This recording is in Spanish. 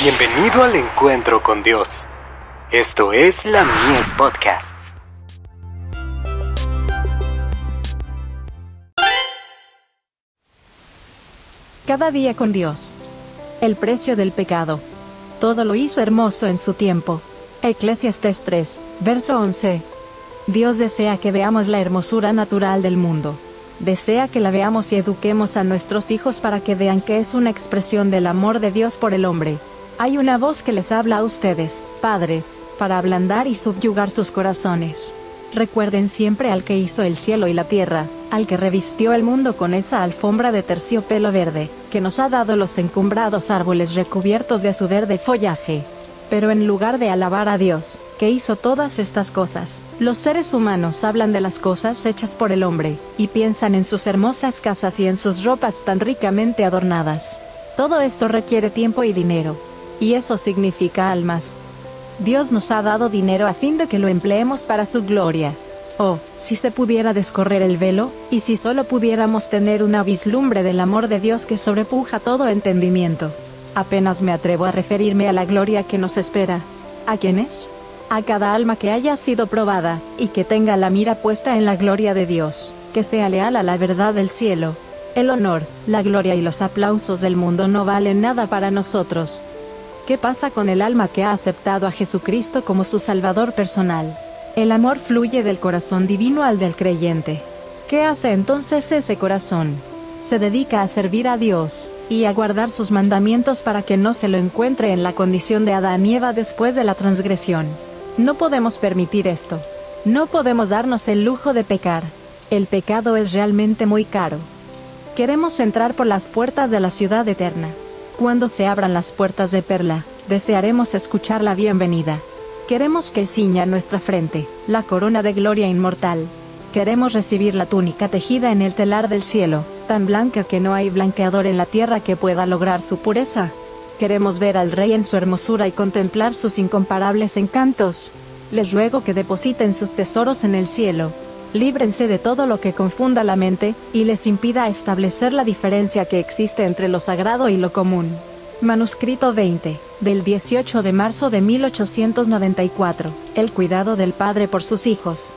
Bienvenido al encuentro con Dios. Esto es la Mies Podcasts. Cada día con Dios. El precio del pecado. Todo lo hizo hermoso en su tiempo. Eclesiastes 3, verso 11. Dios desea que veamos la hermosura natural del mundo. Desea que la veamos y eduquemos a nuestros hijos para que vean que es una expresión del amor de Dios por el hombre. Hay una voz que les habla a ustedes, padres, para ablandar y subyugar sus corazones. Recuerden siempre al que hizo el cielo y la tierra, al que revistió el mundo con esa alfombra de terciopelo verde, que nos ha dado los encumbrados árboles recubiertos de su verde follaje. Pero en lugar de alabar a Dios, que hizo todas estas cosas, los seres humanos hablan de las cosas hechas por el hombre, y piensan en sus hermosas casas y en sus ropas tan ricamente adornadas. Todo esto requiere tiempo y dinero, y eso significa almas. Dios nos ha dado dinero a fin de que lo empleemos para su gloria. Oh, si se pudiera descorrer el velo, y si solo pudiéramos tener una vislumbre del amor de Dios que sobrepuja todo entendimiento. Apenas me atrevo a referirme a la gloria que nos espera. ¿A quién es? A cada alma que haya sido probada, y que tenga la mira puesta en la gloria de Dios, que sea leal a la verdad del cielo. El honor, la gloria y los aplausos del mundo no valen nada para nosotros, ¿Qué pasa con el alma que ha aceptado a Jesucristo como su Salvador personal? El amor fluye del corazón divino al del creyente. ¿Qué hace entonces ese corazón? Se dedica a servir a Dios, y a guardar sus mandamientos para que no se lo encuentre en la condición de Adán y Eva después de la transgresión. No podemos permitir esto. No podemos darnos el lujo de pecar. El pecado es realmente muy caro. Queremos entrar por las puertas de la ciudad eterna. Cuando se abran las puertas de perla, desearemos escuchar la bienvenida. Queremos que ciña nuestra frente, la corona de gloria inmortal. Queremos recibir la túnica tejida en el telar del cielo, tan blanca que no hay blanqueador en la tierra que pueda lograr su pureza. Queremos ver al Rey en su hermosura y contemplar sus incomparables encantos. Les ruego que depositen sus tesoros en el cielo, líbrense de todo lo que confunda la mente, y les impida establecer la diferencia que existe entre lo sagrado y lo común. Manuscrito 20, del 18 de marzo de 1894. El cuidado del padre por sus hijos.